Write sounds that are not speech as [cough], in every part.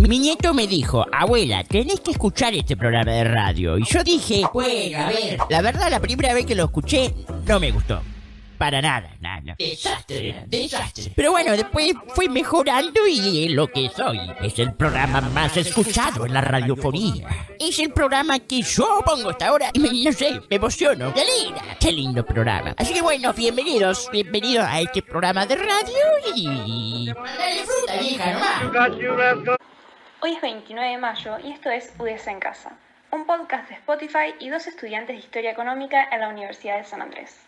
Mi nieto me dijo, abuela, tenés que escuchar este programa de radio. Y yo dije, bueno, a ver. La verdad, la primera vez que lo escuché, no me gustó. Para nada, nada. Desastre, desastre. Pero bueno, después fui mejorando y es lo que soy. Es el programa más escuchado en la radiofonía. Es el programa que yo pongo hasta ahora y me, no sé, me emociono. ¡Qué linda! ¡Qué lindo programa! Así que bueno, bienvenidos, bienvenidos a este programa de radio y... Dale fruta, vieja, nomás. Hoy es 29 de mayo y esto es UDS en Casa, un podcast de Spotify y dos estudiantes de Historia Económica en la Universidad de San Andrés.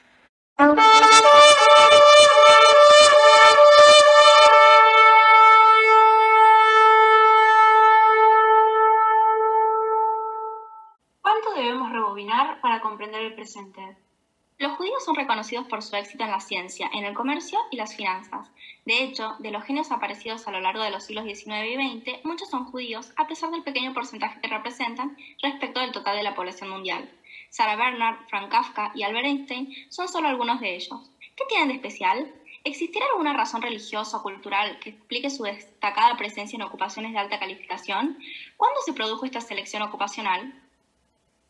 ¿Cuánto debemos rebobinar para comprender el presente? Los judíos son reconocidos por su éxito en la ciencia, en el comercio y las finanzas. De hecho, de los genios aparecidos a lo largo de los siglos XIX y XX, muchos son judíos, a pesar del pequeño porcentaje que representan respecto del total de la población mundial. Sarah Bernard, Frank Kafka y Albert Einstein son solo algunos de ellos. ¿Qué tienen de especial? ¿Existirá alguna razón religiosa o cultural que explique su destacada presencia en ocupaciones de alta calificación? ¿Cuándo se produjo esta selección ocupacional?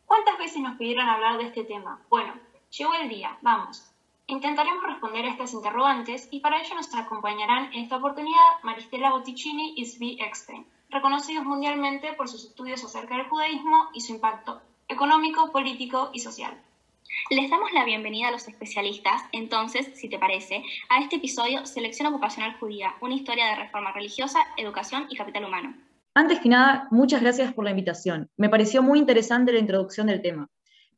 ¿Cuántas veces nos pidieron hablar de este tema? Bueno, llegó el día, vamos. Intentaremos responder a estas interrogantes y para ello nos acompañarán en esta oportunidad Maristela Botticini y Zvi Eckstein, reconocidos mundialmente por sus estudios acerca del judaísmo y su impacto económico, político y social. Les damos la bienvenida a los especialistas, entonces, si te parece, a este episodio Selección Ocupacional Judía, una historia de reforma religiosa, educación y capital humano. Antes que nada, muchas gracias por la invitación. Me pareció muy interesante la introducción del tema.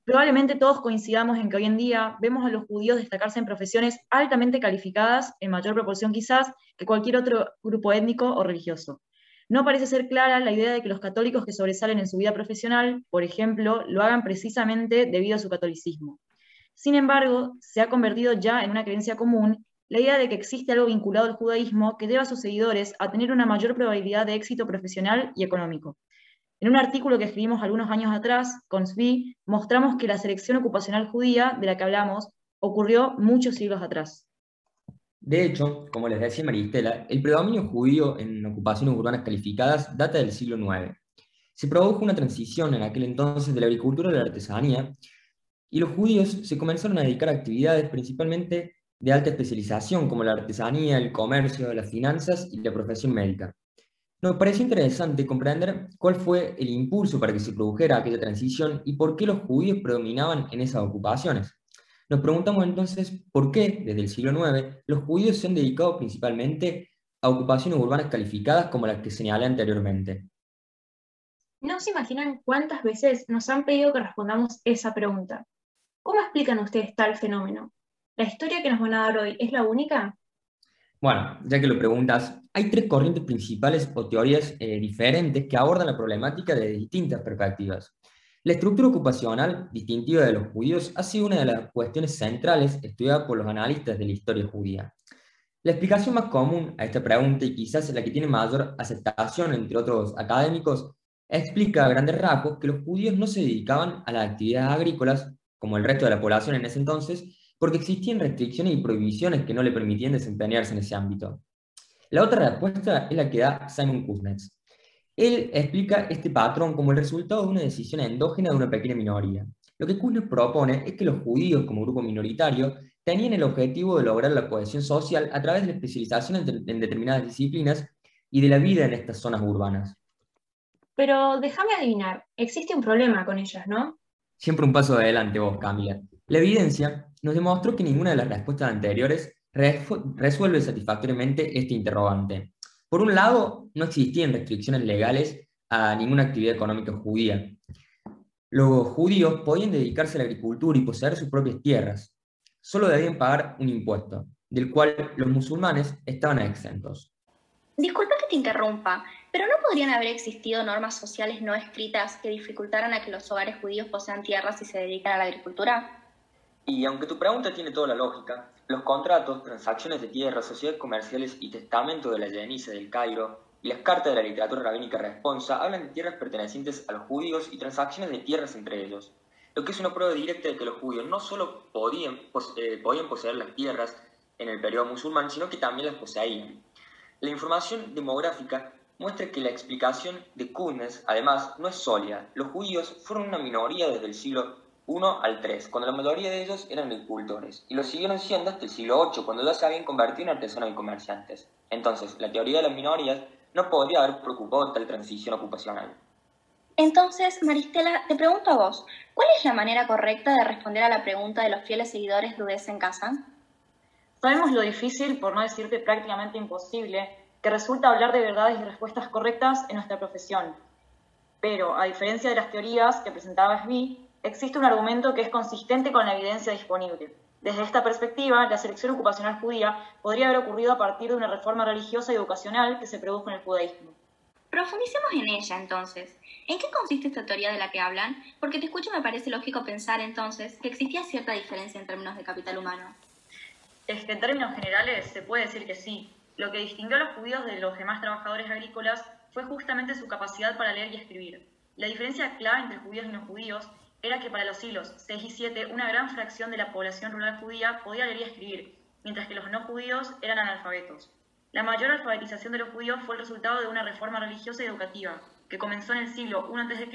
Probablemente todos coincidamos en que hoy en día vemos a los judíos destacarse en profesiones altamente calificadas, en mayor proporción quizás, que cualquier otro grupo étnico o religioso. No parece ser clara la idea de que los católicos que sobresalen en su vida profesional, por ejemplo, lo hagan precisamente debido a su catolicismo. Sin embargo, se ha convertido ya en una creencia común la idea de que existe algo vinculado al judaísmo que lleva a sus seguidores a tener una mayor probabilidad de éxito profesional y económico. En un artículo que escribimos algunos años atrás, con SBI, mostramos que la selección ocupacional judía de la que hablamos ocurrió muchos siglos atrás. De hecho, como les decía Maristela, el predominio judío en ocupaciones urbanas calificadas data del siglo IX. Se produjo una transición en aquel entonces de la agricultura a la artesanía, y los judíos se comenzaron a dedicar a actividades principalmente de alta especialización, como la artesanía, el comercio, las finanzas y la profesión médica. Nos pareció interesante comprender cuál fue el impulso para que se produjera aquella transición y por qué los judíos predominaban en esas ocupaciones. Nos preguntamos entonces por qué, desde el siglo IX, los judíos se han dedicado principalmente a ocupaciones urbanas calificadas como las que señalé anteriormente. No se imaginan cuántas veces nos han pedido que respondamos esa pregunta. ¿Cómo explican ustedes tal fenómeno? ¿La historia que nos van a dar hoy es la única? Bueno, ya que lo preguntas, hay tres corrientes principales o teorías eh, diferentes que abordan la problemática desde distintas perspectivas. La estructura ocupacional distintiva de los judíos ha sido una de las cuestiones centrales estudiadas por los analistas de la historia judía. La explicación más común a esta pregunta, y quizás la que tiene mayor aceptación entre otros académicos, explica a grandes rasgos que los judíos no se dedicaban a las actividades agrícolas, como el resto de la población en ese entonces, porque existían restricciones y prohibiciones que no le permitían desempeñarse en ese ámbito. La otra respuesta es la que da Simon Kuznets. Él explica este patrón como el resultado de una decisión endógena de una pequeña minoría. Lo que Kuznets propone es que los judíos, como grupo minoritario, tenían el objetivo de lograr la cohesión social a través de la especialización en, determinadas disciplinas y de la vida en estas zonas urbanas. Pero déjame adivinar, existe un problema con ellas, ¿no? Siempre un paso adelante vos, Camila. La evidencia nos demostró que ninguna de las respuestas anteriores resuelve satisfactoriamente este interrogante. Por un lado, no existían restricciones legales a ninguna actividad económica judía. Los judíos podían dedicarse a la agricultura y poseer sus propias tierras. Solo debían pagar un impuesto, del cual los musulmanes estaban exentos. Disculpa que te interrumpa, pero ¿no podrían haber existido normas sociales no escritas que dificultaran a que los hogares judíos posean tierras y se dedican a la agricultura? Y aunque tu pregunta tiene toda la lógica, los contratos, transacciones de tierra, sociedades comerciales y testamento de la Yenice del Cairo y las cartas de la literatura rabínica responsa hablan de tierras pertenecientes a los judíos y transacciones de tierras entre ellos, lo que es una prueba directa de que los judíos no solo podían, eh, poseer las tierras en el periodo musulmán, sino que también las poseían. La información demográfica muestra que la explicación de Kuhnes, además, no es sólida. Los judíos fueron una minoría desde el siglo I al III, cuando la mayoría de ellos eran agricultores, y lo siguieron siendo hasta el siglo VIII, cuando ya se habían convertido en artesanos y comerciantes. Entonces, la teoría de las minorías no podría haber preocupado tal transición ocupacional. Entonces, Maristela, te pregunto a vos, ¿cuál es la manera correcta de responder a la pregunta de los fieles seguidores de UDS en casa? Sabemos lo difícil, por no decirte prácticamente imposible, que resulta hablar de verdades y respuestas correctas en nuestra profesión. Pero, a diferencia de las teorías que presentaba SBI, existe un argumento que es consistente con la evidencia disponible. Desde esta perspectiva, la selección ocupacional judía podría haber ocurrido a partir de una reforma religiosa y educacional que se produjo en el judaísmo. Profundicemos en ella entonces. ¿En qué consiste esta teoría de la que hablan? Porque te escucho me parece lógico pensar entonces que existía cierta diferencia en términos de capital humano. En términos generales se puede decir que sí. Lo que distinguió a los judíos de los demás trabajadores agrícolas fue justamente su capacidad para leer y escribir. La diferencia clave entre judíos y no judíos era que para los siglos 6 y 7 una gran fracción de la población rural judía podía leer y escribir, mientras que los no judíos eran analfabetos. La mayor alfabetización de los judíos fue el resultado de una reforma religiosa y educativa, que comenzó en el siglo I a.C.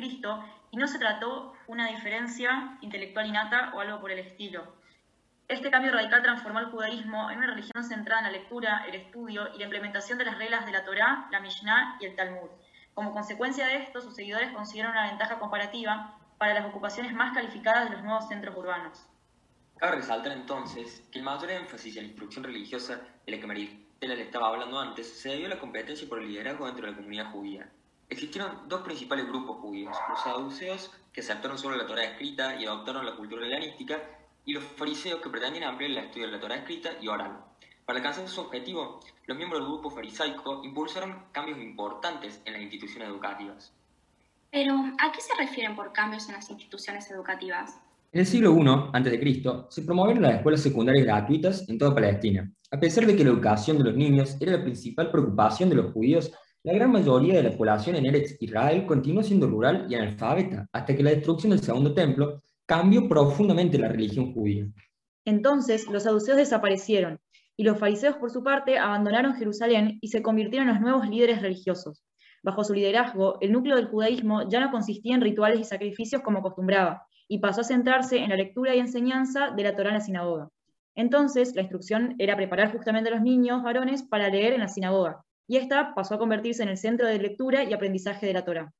y no se trató una diferencia intelectual innata o algo por el estilo. Este cambio radical transformó el judaísmo en una religión centrada en la lectura, el estudio y la implementación de las reglas de la Torá, la Mishnah y el Talmud. Como consecuencia de esto, sus seguidores consiguieron una ventaja comparativa para las ocupaciones más calificadas de los nuevos centros urbanos. Cabe resaltar entonces que el mayor énfasis en la instrucción religiosa de la que Maristela le estaba hablando antes se debió a la competencia por el liderazgo dentro de la comunidad judía. Existieron dos principales grupos judíos, los saduceos, que aceptaron solo la Torah escrita y adoptaron la cultura helenística, y los fariseos, que pretendían ampliar el estudio de la Torah escrita y oral. Para alcanzar su objetivo, los miembros del grupo farisaico impulsaron cambios importantes en las instituciones educativas. Pero, ¿a qué se refieren por cambios en las instituciones educativas? En el siglo I a.C., se promovieron las escuelas secundarias gratuitas en toda Palestina. A pesar de que la educación de los niños era la principal preocupación de los judíos, la gran mayoría de la población en Eretz Israel continuó siendo rural y analfabeta, hasta que la destrucción del segundo templo cambió profundamente la religión judía. Entonces los saduceos desaparecieron, y los fariseos por su parte abandonaron Jerusalén y se convirtieron en los nuevos líderes religiosos. Bajo su liderazgo, el núcleo del judaísmo ya no consistía en rituales y sacrificios como acostumbraba, y pasó a centrarse en la lectura y enseñanza de la Torá en la sinagoga. Entonces, la instrucción era preparar justamente a los niños varones para leer en la sinagoga, y esta pasó a convertirse en el centro de lectura y aprendizaje de la Torah.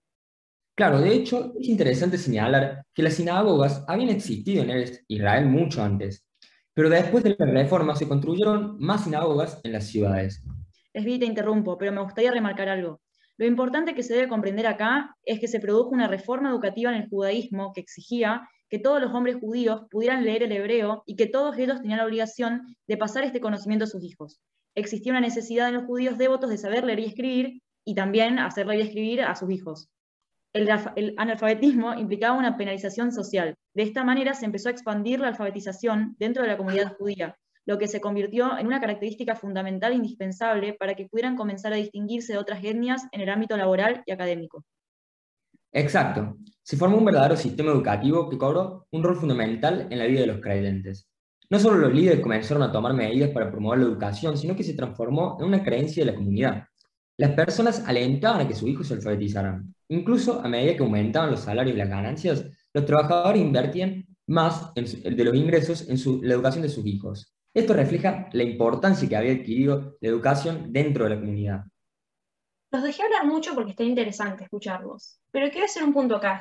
Claro, de hecho, es interesante señalar que las sinagogas habían existido en Israel mucho antes, pero después de la reforma se construyeron más sinagogas en las ciudades. Esvi, te interrumpo, pero me gustaría remarcar algo. Lo importante que se debe comprender acá es que se produjo una reforma educativa en el judaísmo que exigía que todos los hombres judíos pudieran leer el hebreo y que todos ellos tenían la obligación de pasar este conocimiento a sus hijos existía una necesidad en los judíos devotos de saber leer y escribir y también hacer leer y escribir a sus hijos. El, analfabetismo implicaba una penalización social. De esta manera se empezó a expandir la alfabetización dentro de la comunidad judía, lo que se convirtió en una característica fundamental e indispensable para que pudieran comenzar a distinguirse de otras etnias en el ámbito laboral y académico. Exacto. Se formó un verdadero sistema educativo que cobró un rol fundamental en la vida de los creyentes. No solo los líderes comenzaron a tomar medidas para promover la educación, sino que se transformó en una creencia de la comunidad. Las personas alentaban a que sus hijos se alfabetizaran. Incluso a medida que aumentaban los salarios y las ganancias, los trabajadores invertían más de los ingresos en la educación de sus hijos. Esto refleja la importancia que había adquirido la educación dentro de la comunidad. Los dejé hablar mucho porque está interesante escucharlos, pero quiero hacer un punto acá,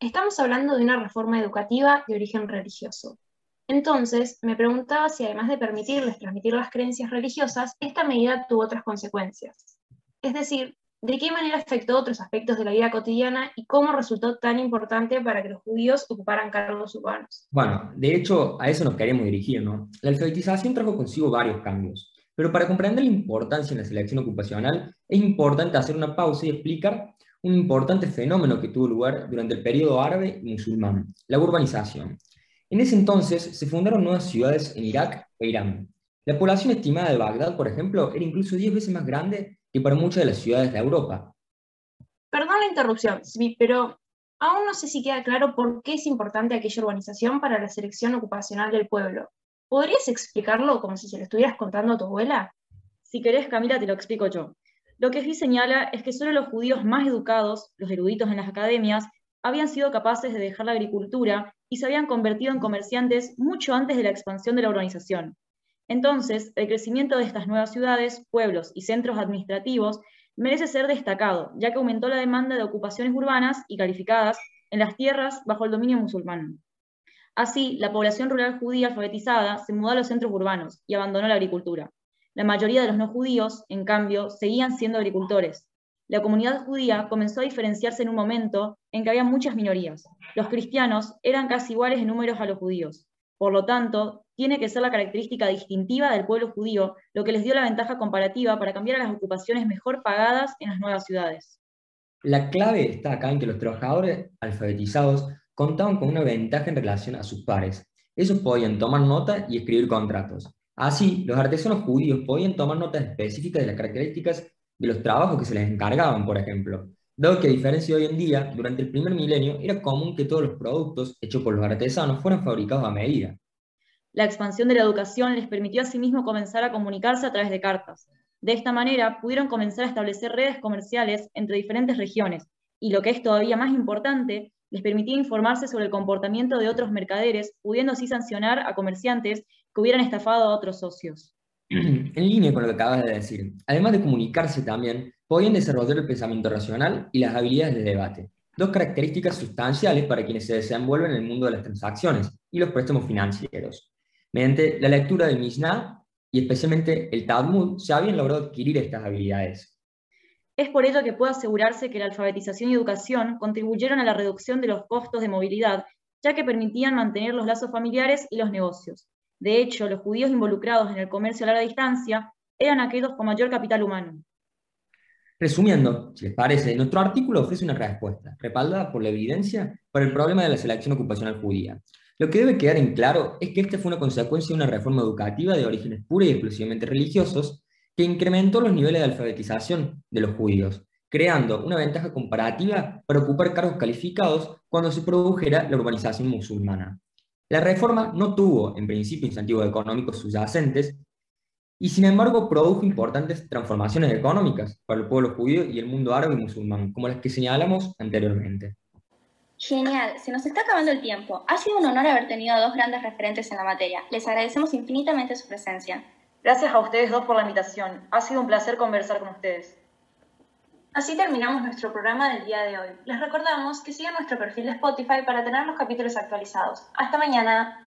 Estamos hablando de una reforma educativa de origen religioso. Entonces, me preguntaba si además de permitirles transmitir las creencias religiosas, esta medida tuvo otras consecuencias. Es decir, de qué manera afectó otros aspectos de la vida cotidiana y cómo resultó tan importante para que los judíos ocuparan cargos urbanos. Bueno, de hecho, a eso nos queremos dirigir, ¿no? La alfabetización trajo consigo varios cambios, pero para comprender la importancia en la selección ocupacional, es importante hacer una pausa y explicar un importante fenómeno que tuvo lugar durante el periodo árabe y musulmán, la urbanización. En ese entonces se fundaron nuevas ciudades en Irak e Irán. La población estimada de Bagdad, por ejemplo, era incluso 10 veces más grande que para muchas de las ciudades de Europa. Perdón la interrupción, pero aún no sé si queda claro por qué es importante aquella urbanización para la selección ocupacional del pueblo. ¿Podrías explicarlo como si se lo estuvieras contando a tu abuela? Si querés, Camila, te lo explico yo. Lo que sí señala es que solo los judíos más educados, los eruditos en las academias, habían sido capaces de dejar la agricultura y se habían convertido en comerciantes mucho antes de la expansión de la urbanización. Entonces, el crecimiento de estas nuevas ciudades, pueblos y centros administrativos merece ser destacado, ya que aumentó la demanda de ocupaciones urbanas y calificadas en las tierras bajo el dominio musulmán. Así, la población rural judía alfabetizada se mudó a los centros urbanos y abandonó la agricultura. La mayoría de los no judíos, en cambio, seguían siendo agricultores. La comunidad judía comenzó a diferenciarse en un momento en que había muchas minorías. Los cristianos eran casi iguales en números a los judíos. Por lo tanto, tiene que ser la característica distintiva del pueblo judío lo que les dio la ventaja comparativa para cambiar a las ocupaciones mejor pagadas en las nuevas ciudades. La clave está acá en que los trabajadores alfabetizados contaban con una ventaja en relación a sus pares. Ellos podían tomar nota y escribir contratos. Así, los artesanos judíos podían tomar notas específicas de las características de los trabajos que se les encargaban, por ejemplo. Dado que a diferencia de hoy en día, durante el primer milenio era común que todos los productos hechos por los artesanos fueran fabricados a medida. La expansión de la educación les permitió asimismo comenzar a comunicarse a través de cartas. De esta manera pudieron comenzar a establecer redes comerciales entre diferentes regiones y, lo que es todavía más importante, les permitía informarse sobre el comportamiento de otros mercaderes, pudiendo así sancionar a comerciantes que hubieran estafado a otros socios. [clears throat] En línea con lo que acabas de decir, además de comunicarse también, podían desarrollar el pensamiento racional y las habilidades de debate, dos características sustanciales para quienes se desenvuelven en el mundo de las transacciones y los préstamos financieros. Mediante la lectura del Mishnah y especialmente el Talmud, se habían logrado adquirir estas habilidades. Es por ello que puede asegurarse que la alfabetización y educación contribuyeron a la reducción de los costos de movilidad, ya que permitían mantener los lazos familiares y los negocios. De hecho, los judíos involucrados en el comercio a larga distancia eran aquellos con mayor capital humano. Resumiendo, si les parece, nuestro artículo ofrece una respuesta, respaldada por la evidencia, para el problema de la selección ocupacional judía. Lo que debe quedar en claro es que esta fue una consecuencia de una reforma educativa de orígenes pura y exclusivamente religiosos, que incrementó los niveles de alfabetización de los judíos, creando una ventaja comparativa para ocupar cargos calificados cuando se produjera la urbanización musulmana. La reforma no tuvo, en principio, incentivos económicos subyacentes, y sin embargo produjo importantes transformaciones económicas para el pueblo judío y el mundo árabe y musulmán, como las que señalamos anteriormente. Genial, se nos está acabando el tiempo. Ha sido un honor haber tenido a dos grandes referentes en la materia. Les agradecemos infinitamente su presencia. Gracias a ustedes dos por la invitación. Ha sido un placer conversar con ustedes. Así terminamos nuestro programa del día de hoy. Les recordamos que sigan nuestro perfil de Spotify para tener los capítulos actualizados. Hasta mañana.